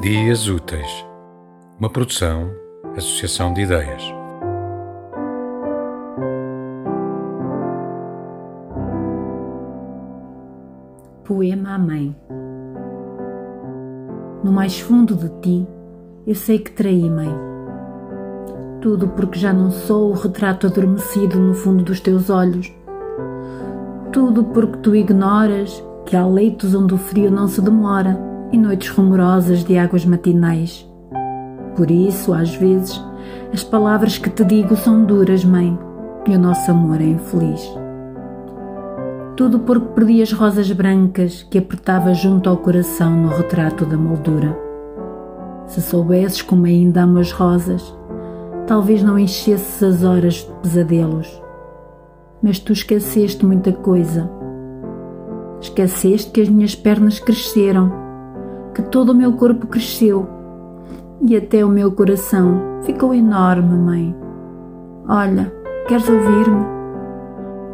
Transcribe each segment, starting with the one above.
Dias Úteis, uma produção, associação de ideias. Poema à Mãe No mais fundo de ti, eu sei que traí, mãe. Tudo porque já não sou o retrato adormecido no fundo dos teus olhos. Tudo porque tu ignoras que há leitos onde o frio não se demora e noites rumorosas de águas matinais. Por isso, às vezes, as palavras que te digo são duras, mãe, e o nosso amor é infeliz. Tudo porque perdi as rosas brancas que apertava junto ao coração no retrato da moldura. Se soubesses como ainda amo as rosas, talvez não enchesses as horas de pesadelos. Mas tu esqueceste muita coisa. Esqueceste que as minhas pernas cresceram que todo o meu corpo cresceu e até o meu coração ficou enorme, mãe. Olha, queres ouvir-me?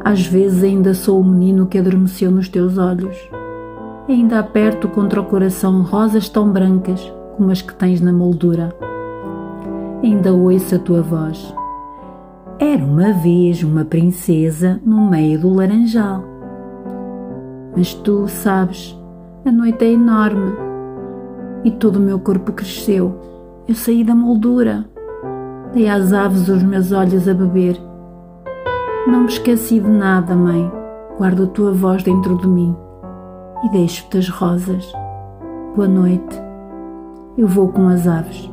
Às vezes ainda sou o menino que adormeceu nos teus olhos. Ainda aperto contra o coração rosas tão brancas como as que tens na moldura. Ainda ouço a tua voz. Era uma vez uma princesa no meio do laranjal. Mas tu sabes, a noite é enorme e todo o meu corpo cresceu. Eu saí da moldura. Dei às aves os meus olhos a beber. Não me esqueci de nada, mãe. Guardo a tua voz dentro de mim e deixo-te as rosas. Boa noite. Eu vou com as aves.